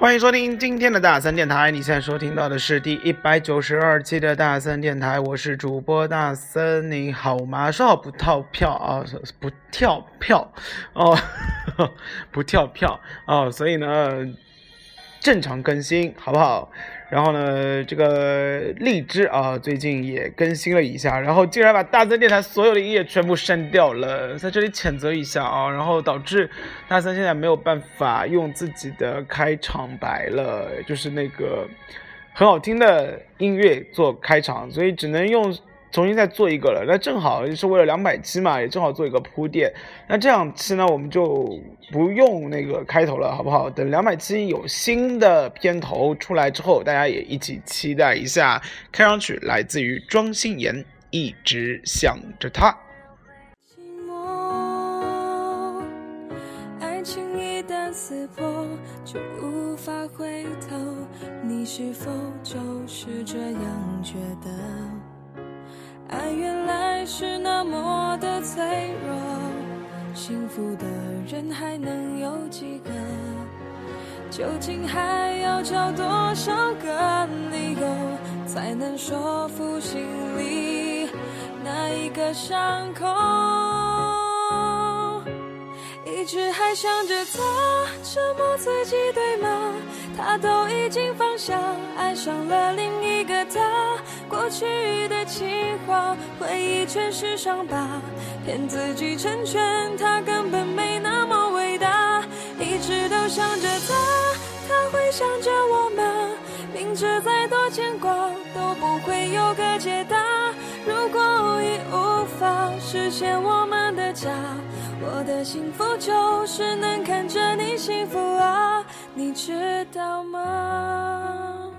欢迎收听今天的大森电台，你现在收听到的是第一百九十二期的大森电台，我是主播大森，你好吗？说好不套票啊，不跳票哦，不跳票哦，所以呢，正常更新好不好？然后呢，这个荔枝啊，最近也更新了一下，然后竟然把大森电台所有的音乐全部删掉了，在这里谴责一下啊，然后导致大森现在没有办法用自己的开场白了，就是那个很好听的音乐做开场，所以只能用。重新再做一个了，那正好是为了两百期嘛，也正好做一个铺垫。那这两期呢，我们就不用那个开头了，好不好？等两百期有新的片头出来之后，大家也一起期待一下。开场曲来自于庄心妍，一直想着他。寂寞，爱情一旦撕破，就无法回头。你是否就是这样觉得？爱原来是那么的脆弱，幸福的人还能有几个？究竟还要找多少个理由，才能说服心里那一个伤口？一直还想着他，折磨自己，对吗？他都已经放下，爱上了另一个他。过去的情话，回忆全是伤疤，骗自己成全他，根本没那么伟大。一直都想着他，他会想着我吗？明知再多牵挂，都不会有个解答。如果已无法实现我们的家。我的幸福就是能看着你幸福啊，你知道吗？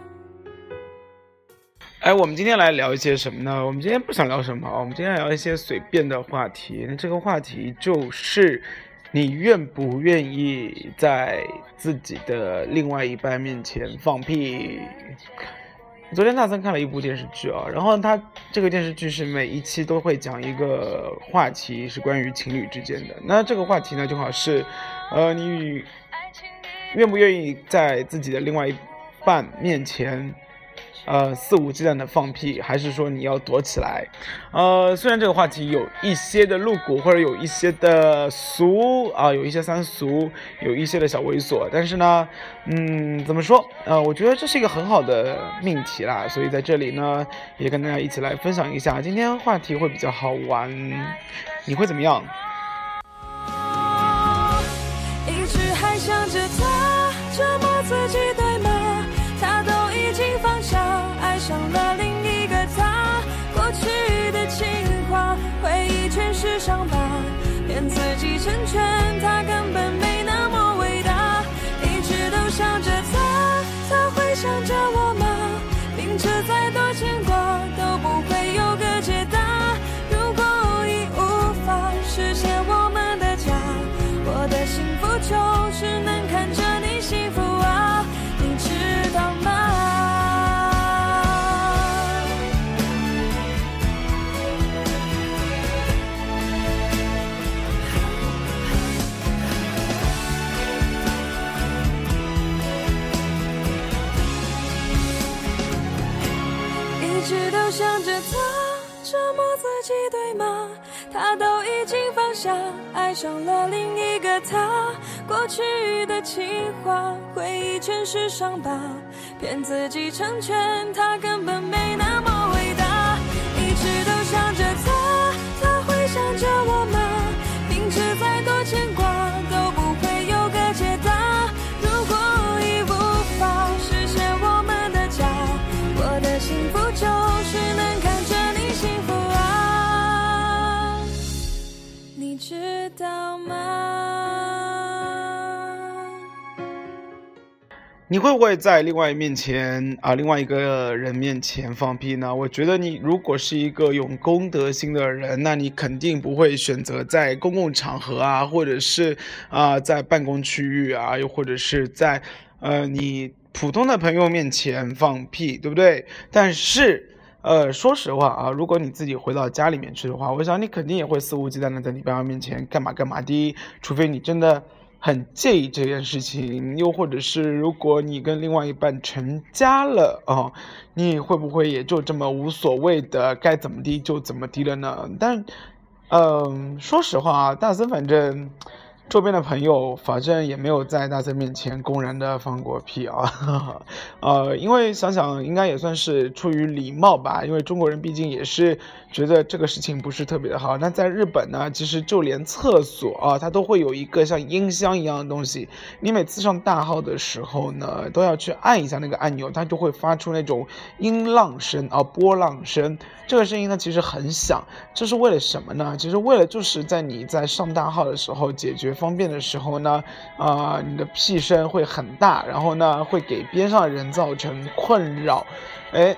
哎，我们今天来聊一些什么呢？我们今天不想聊什么，我们今天聊一些随便的话题。那这个话题就是，你愿不愿意在自己的另外一半面前放屁？昨天大森看了一部电视剧啊，然后他这个电视剧是每一期都会讲一个话题，是关于情侣之间的。那这个话题呢，就好是，呃，你愿不愿意在自己的另外一半面前？呃，肆无忌惮的放屁，还是说你要躲起来？呃，虽然这个话题有一些的露骨，或者有一些的俗啊，有一些三俗，有一些的小猥琐，但是呢，嗯，怎么说？呃，我觉得这是一个很好的命题啦，所以在这里呢，也跟大家一起来分享一下，今天话题会比较好玩，你会怎么样？一直还想着他，折磨自己对去的情话，回忆全是伤疤，骗自己成全他，根本一直都想着他，折磨自己，对吗？他都已经放下，爱上了另一个他。过去的情话，回忆全是伤疤，骗自己成全他，根本没那么伟大。一直都想着他，他会想着我吗？明知再多牵挂，你会不会在另外一面前啊，另外一个人面前放屁呢？我觉得你如果是一个有公德心的人，那你肯定不会选择在公共场合啊，或者是啊在办公区域啊，又或者是在呃你普通的朋友面前放屁，对不对？但是呃，说实话啊，如果你自己回到家里面去的话，我想你肯定也会肆无忌惮的在你爸妈面前干嘛干嘛的，除非你真的很介意这件事情，又或者是如果你跟另外一半成家了啊，你会不会也就这么无所谓的该怎么地就怎么地了呢？但，嗯，说实话啊，大森反正。周边的朋友反正也没有在大家面前公然的放过屁啊，呃，因为想想应该也算是出于礼貌吧，因为中国人毕竟也是觉得这个事情不是特别的好。那在日本呢，其实就连厕所啊，它都会有一个像音箱一样的东西，你每次上大号的时候呢，都要去按一下那个按钮，它就会发出那种音浪声啊，波浪声。这个声音呢，其实很响，这是为了什么呢？其实为了就是在你在上大号的时候解决。方便的时候呢，啊，你的屁声会很大，然后呢，会给边上的人造成困扰。哎，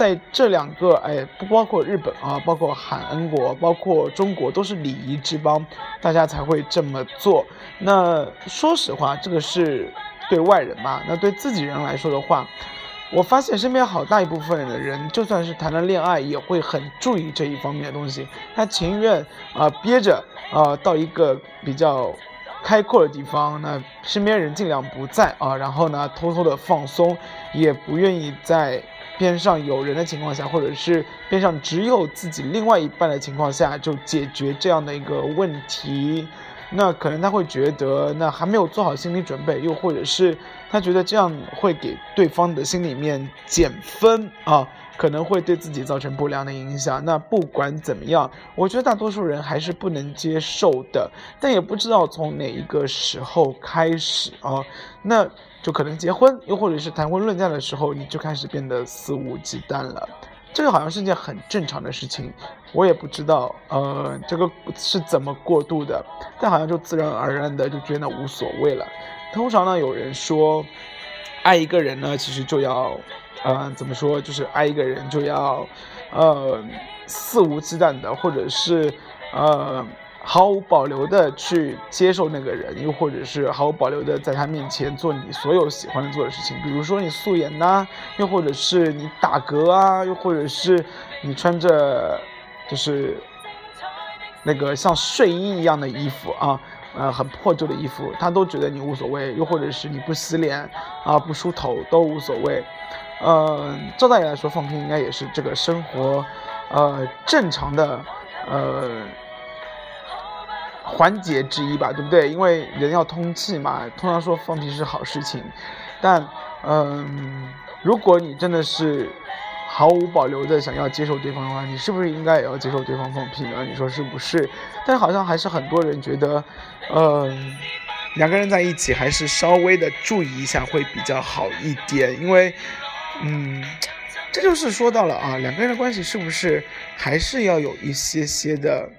在这两个，哎，不包括日本啊，包括韩国，包括中国，都是礼仪之邦，大家才会这么做。那说实话，这个是对外人嘛？那对自己人来说的话，我发现身边好大一部分的人，就算是谈了恋爱，也会很注意这一方面的东西。他情愿啊憋着啊到一个比较开阔的地方，那身边人尽量不在啊，然后呢偷偷的放松，也不愿意在边上有人的情况下，或者是边上只有自己另外一半的情况下，就解决这样的一个问题。那可能他会觉得，那还没有做好心理准备，又或者是他觉得这样会给对方的心里面减分啊，可能会对自己造成不良的影响。那不管怎么样，我觉得大多数人还是不能接受的。但也不知道从哪一个时候开始啊，那就可能结婚，又或者是谈婚论嫁的时候，你就开始变得肆无忌惮了。这个好像是件很正常的事情，我也不知道，呃，这个是怎么过渡的，但好像就自然而然的就觉得无所谓了。通常呢，有人说，爱一个人呢，其实就要，呃，怎么说，就是爱一个人就要，呃，肆无忌惮的，或者是，呃。毫无保留的去接受那个人，又或者是毫无保留的在他面前做你所有喜欢做的事情，比如说你素颜呐，又或者是你打嗝啊，又或者是你穿着就是那个像睡衣一样的衣服啊，呃，很破旧的衣服，他都觉得你无所谓，又或者是你不洗脸啊，不梳头都无所谓。呃，照道理来说，放屁应该也是这个生活，呃，正常的，呃。环节之一吧，对不对？因为人要通气嘛，通常说放屁是好事情。但，嗯，如果你真的是毫无保留的想要接受对方的话，你是不是应该也要接受对方放屁呢？你说是不是？但好像还是很多人觉得，嗯，两个人在一起还是稍微的注意一下会比较好一点，因为，嗯，这就是说到了啊，两个人的关系是不是还是要有一些些的。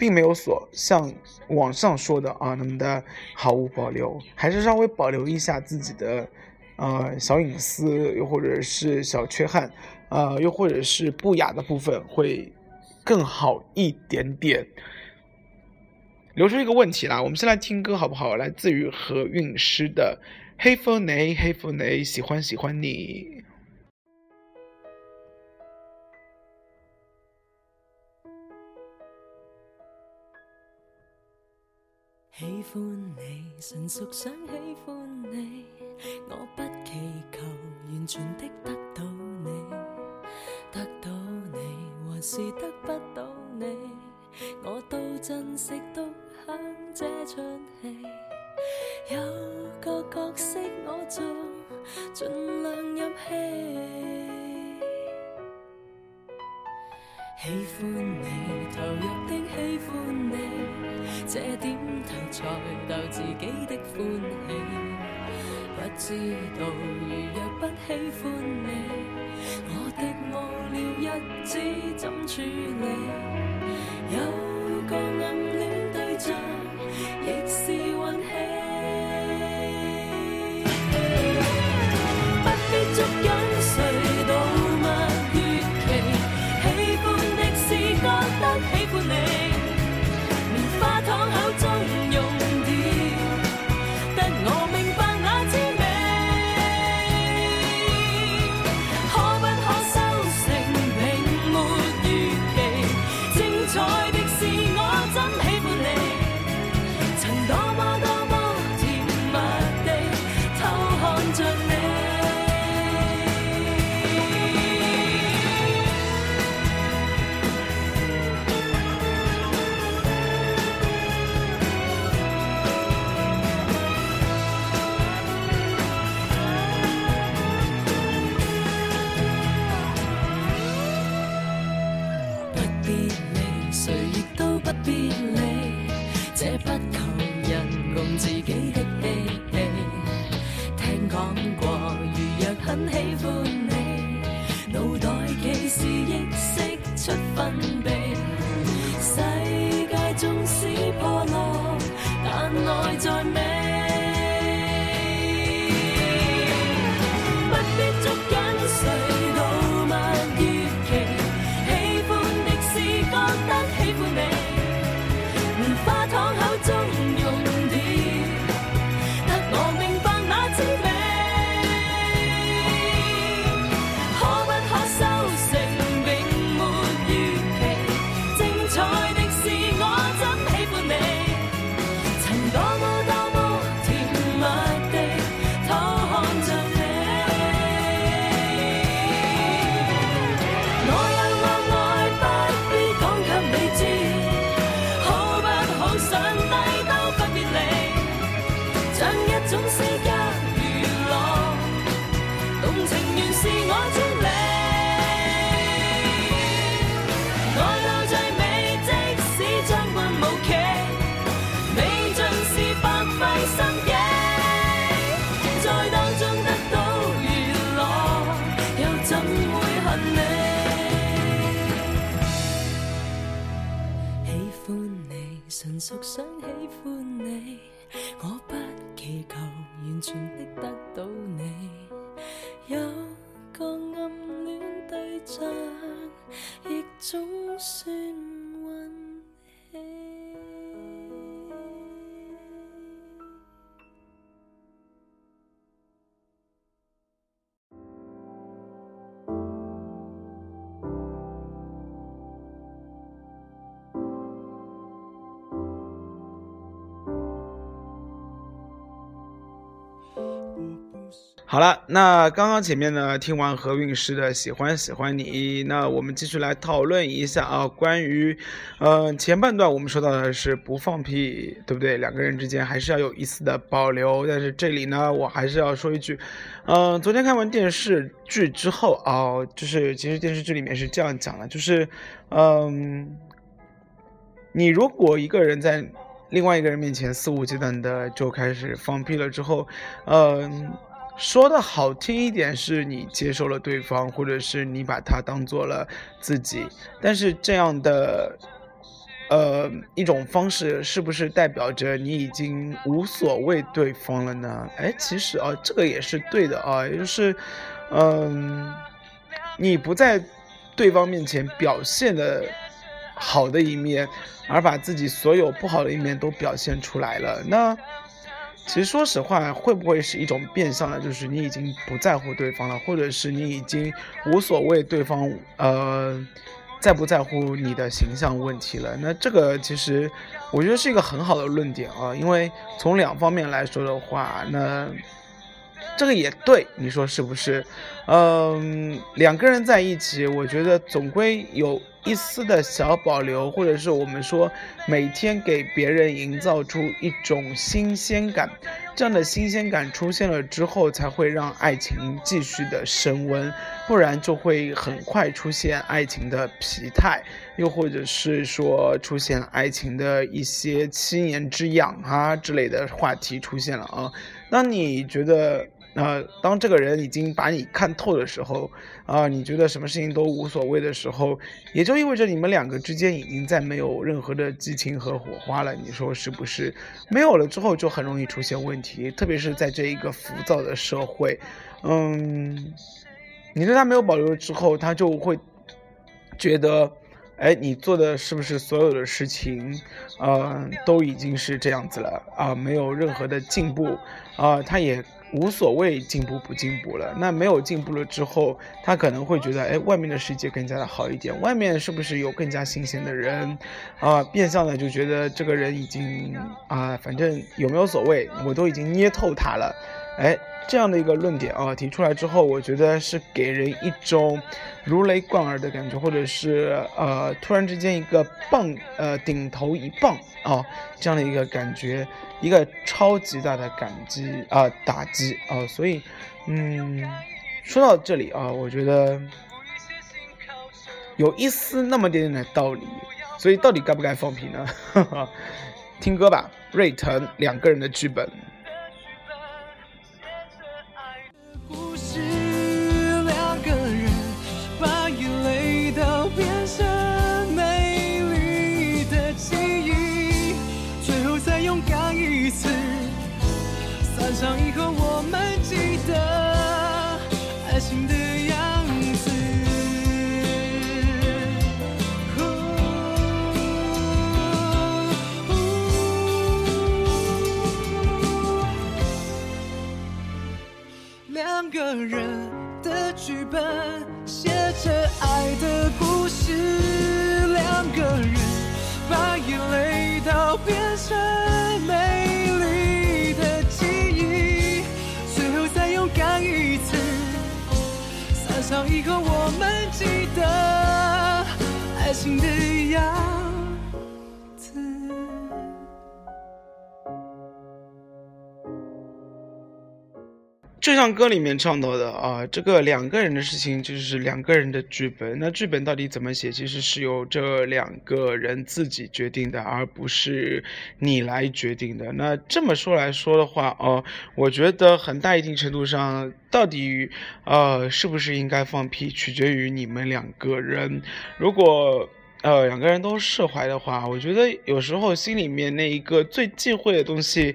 并没有所像网上说的啊那么的毫无保留，还是稍微保留一下自己的呃小隐私，又或者是小缺憾，呃，又或者是不雅的部分会更好一点点。留出一个问题啦，我们先来听歌好不好？来自于何韵诗的《黑风雷黑风雷》，喜欢喜欢你。喜欢你，纯属想喜欢你，我不祈求完全的得到你，得到你还是得不到你，我都珍惜独享这出戏，有个角色我做，尽量入戏。喜欢你，投入的喜欢你，这点头才逗自己的欢喜。不知道如若不喜欢你，我的无聊日子怎处理？有个暗恋是意识出分别。世界纵使破落，但内在。熟，想喜欢你，我不祈求完全的得到你。有个暗恋对象，亦总算好了，那刚刚前面呢，听完何韵诗的《喜欢喜欢你》，那我们继续来讨论一下啊，关于，呃，前半段我们说到的是不放屁，对不对？两个人之间还是要有一丝的保留，但是这里呢，我还是要说一句，嗯、昨天看完电视剧之后啊、就是其实电视剧里面是这样讲的，就是，嗯、你如果一个人在另外一个人面前肆无忌惮的就开始放屁了之后，嗯、说的好听一点是你接受了对方，或者是你把他当做了自己，但是这样的。呃，一种方式是不是代表着你已经无所谓对方了呢？哎，其实啊，这个也是对的啊，也就是，嗯，你不在对方面前表现的好的一面，而把自己所有不好的一面都表现出来了。那其实说实话，会不会是一种变相的，就是你已经不在乎对方了，或者是你已经无所谓对方呃在不在乎你的形象问题了？那这个其实我觉得是一个很好的论点啊，因为从两方面来说的话，那这个也对，你说是不是？嗯，两个人在一起，我觉得总归有一丝的小保留，或者是我们说每天给别人营造出一种新鲜感，这样的新鲜感出现了之后，才会让爱情继续的升温，不然就会很快出现爱情的疲态，又或者是说出现爱情的一些七年之痒啊之类的话题出现了啊。那你觉得？呃，当这个人已经把你看透的时候，啊、你觉得什么事情都无所谓的时候，也就意味着你们两个之间已经再没有任何的激情和火花了。你说是不是？没有了之后，就很容易出现问题，特别是在这一个浮躁的社会。嗯，你对他没有保留之后，他就会觉得，哎，你做的是不是所有的事情，呃，都已经是这样子了啊、没有任何的进步啊、他也无所谓进步不进步了。那没有进步了之后，他可能会觉得，哎，外面的世界更加的好一点，外面是不是有更加新鲜的人啊、变相的就觉得这个人已经啊、反正有没有所谓，我都已经捏透他了。哎，这样的一个论点啊提出来之后，我觉得是给人一种如雷贯耳的感觉，或者是呃突然之间一个棒呃顶头一棒啊这样的一个感觉，一个超级大的感激啊、打击啊、所以嗯说到这里啊，我觉得有一丝那么点点的道理，所以到底该不该放屁呢？听歌吧，瑞腾两个人的剧本。一次散场以后我们记得爱情的样子。两个人的剧本写着爱的故事两个人把眼泪都变成美。散场以后，我们记得爱情的样就像歌里面唱到的啊，这个两个人的事情就是两个人的剧本。那剧本到底怎么写，其实是由这两个人自己决定的，而不是你来决定的。那这么说来说的话，哦、我觉得很大一定程度上，到底呃是不是应该放屁，取决于你们两个人。如果呃两个人都释怀的话，我觉得有时候心里面那一个最忌讳的东西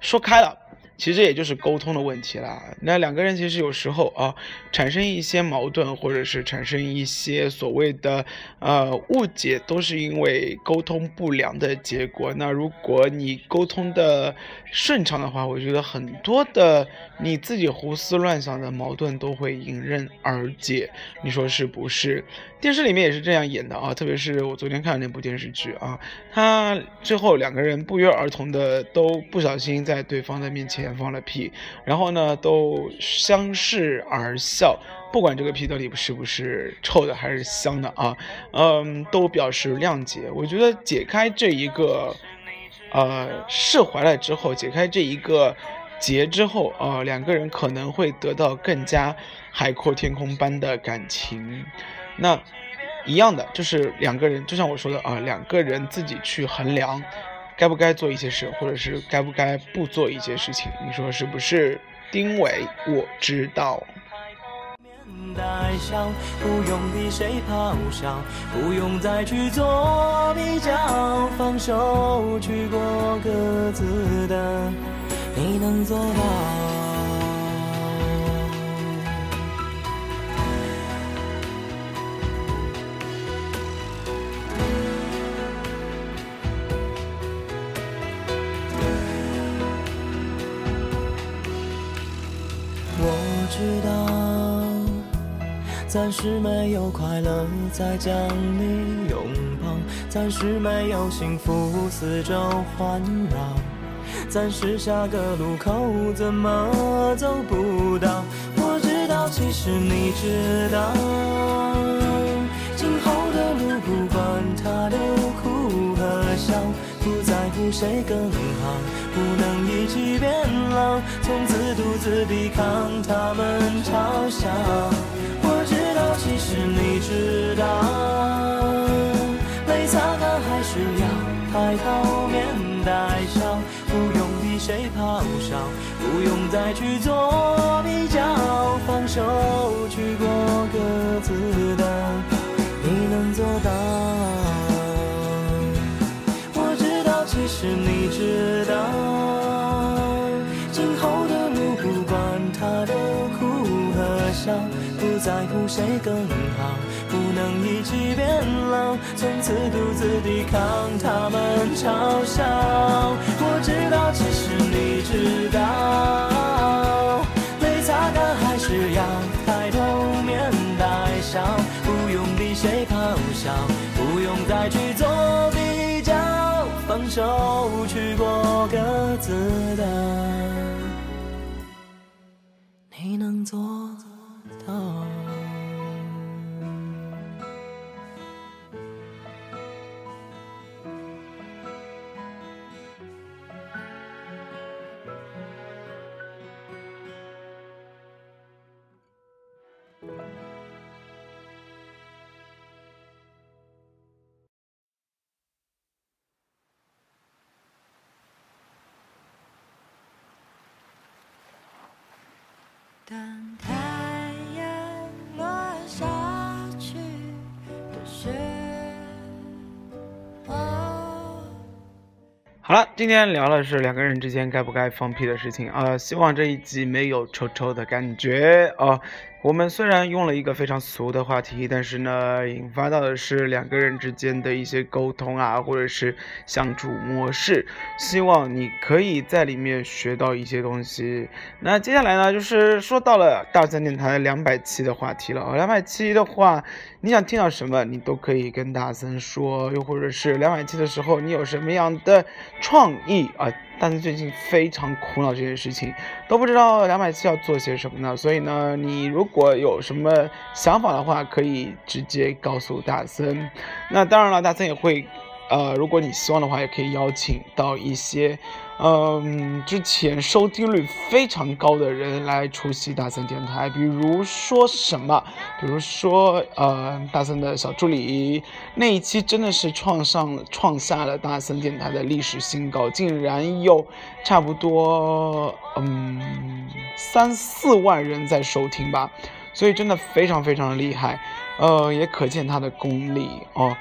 说开了。其实也就是沟通的问题啦。那两个人其实有时候啊，产生一些矛盾，或者是产生一些所谓的呃误解，都是因为沟通不良的结果。那如果你沟通的顺畅的话，我觉得很多的你自己胡思乱想的矛盾都会迎刃而解。你说是不是？电视里面也是这样演的啊，特别是我昨天看的那部电视剧啊，他最后两个人不约而同的都不小心在对方的面前放了屁，然后呢都相视而笑，不管这个屁到底是不是臭的还是香的啊，嗯，都表示谅解。我觉得解开这一个呃释怀了之后，解开这一个结之后啊、两个人可能会得到更加海阔天空般的感情。那一样的，就是两个人，就像我说的啊，两个人自己去衡量，该不该做一些事，或者是该不该不做一些事情，你说是不是？丁伟，我知道。面带笑，不用比谁咆哮，不用再去做比较，放手去过各自的，你能做到？暂时没有快乐再将你拥抱，暂时没有幸福四周环绕，暂时下个路口怎么走不到。我知道，其实你知道，今后的路不管它的苦和笑，不在乎谁更好，不能一起变老，从此独自抵抗他们嘲笑。泪擦干还是要抬头面带笑，不用比谁咆哮，不用再去做比较，放手去过各自的，你能做到。我知道，其实你知谁更好，不能一起变老，从此独自抵抗他们嘲笑。我知道，其实你知道，泪擦干还是要抬头面带笑，不用比谁咆哮，不用再去做比较，放手去过各自的，你能做好了，今天聊的是两个人之间该不该放屁的事情。啊、希望这一集没有臭臭的感觉。啊、我们虽然用了一个非常俗的话题，但是呢，引发到的是两个人之间的一些沟通啊，或者是相处模式。希望你可以在里面学到一些东西。那接下来呢，就是说到了大三电台两百期的话题了。两百期的话，你想听到什么，你都可以跟大森说，又或者是两百期的时候，你有什么样的创意啊？但是最近非常苦恼这件事情，都不知道两百七要做些什么呢？所以呢，你如果有什么想法的话，可以直接告诉大森。那当然了，大森也会。呃，如果你希望的话，也可以邀请到一些，嗯，之前收听率非常高的人来出席大森电台。比如说什么？比如说，呃，大森的小助理那一期真的是创上创下了大森电台的历史新高，竟然有差不多嗯三四万人在收听吧，所以真的非常非常的厉害，呃，也可见他的功力哦。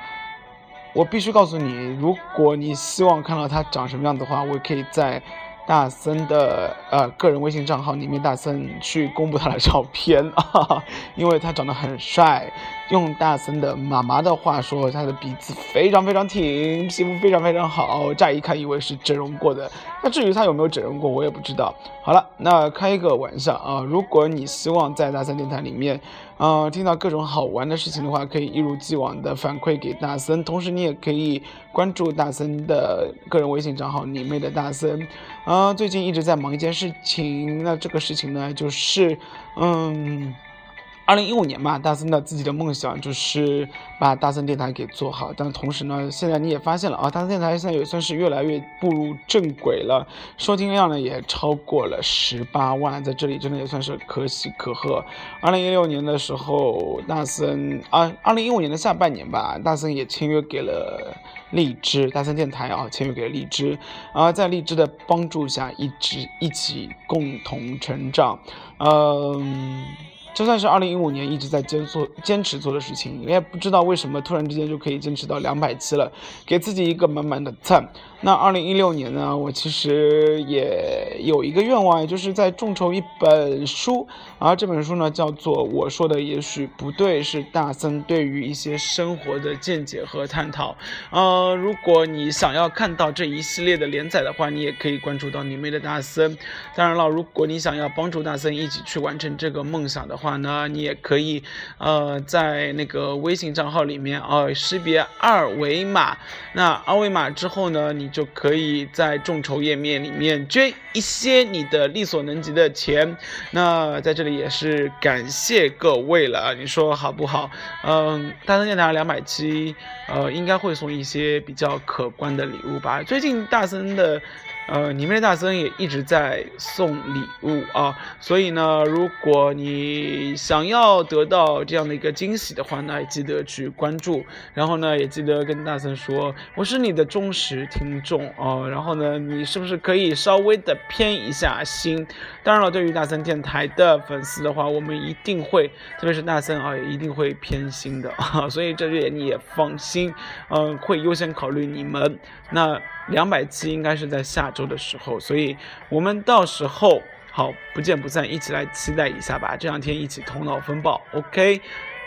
我必须告诉你，如果你希望看到他长什么样的话，我可以在大森的呃个人微信账号里面，大森去公布他的照片啊，因为他长得很帅。用大森的妈妈的话说，他的鼻子非常非常挺，皮肤非常非常好，乍一看以为是整容过的。那至于他有没有整容过，我也不知道。好了，那开一个玩笑啊，如果你希望在大森电台里面，呃，听到各种好玩的事情的话，可以一如既往的反馈给大森，同时你也可以关注大森的个人微信账号“你妹的大森”。啊，最近一直在忙一件事情，那这个事情呢，就是，嗯。二零一五年嘛，大森的自己的梦想就是把大森电台给做好。但同时呢，现在你也发现了啊，大森电台现在也算是越来越步入正轨了，收听量呢也超过了十八万，在这里真的也算是可喜可贺。二零一六年的时候，大森啊，二零一五年的下半年吧，大森也签约给了荔枝，大森电台啊，签约给了荔枝，啊，在荔枝的帮助下，一直一起共同成长，嗯。就算是二零一五年一直在坚做坚持做的事情，也不知道为什么突然之间就可以坚持到两百期了，给自己一个满满的赞。那二零一六年呢，我其实也有一个愿望，就是在众筹一本书，而这本书呢叫做《我说的也许不对》，是大森对于一些生活的见解和探讨。呃，如果你想要看到这一系列的连载的话，你也可以关注到你妹的大森。当然了，如果你想要帮助大森一起去完成这个梦想的话呢，你也可以呃在那个微信账号里面啊识别二维码，那二维码之后呢，你。就可以在众筹页面里面捐一些你的力所能及的钱。那在这里也是感谢各位了，你说好不好？嗯，大森电台两百期，呃，应该会送一些比较可观的礼物吧。最近大森的。呃，你们的大森也一直在送礼物啊，所以呢，如果你想要得到这样的一个惊喜的话呢，记得去关注，然后呢，也记得跟大森说我是你的忠实听众哦，然后呢，你是不是可以稍微的偏一下心？当然了，对于大森电台的粉丝的话，我们一定会，特别是大森啊，也一定会偏心的啊，所以这点你也放心，嗯，会优先考虑你们。那两百期应该是在下周的时候，所以我们到时候好不见不散，一起来期待一下吧。这两天一起头脑风暴，OK？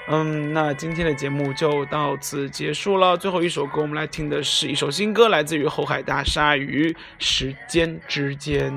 嗯，那今天的节目就到此结束了。最后一首歌，我们来听的是一首新歌，来自于后海大鲨鱼，《时间之间》。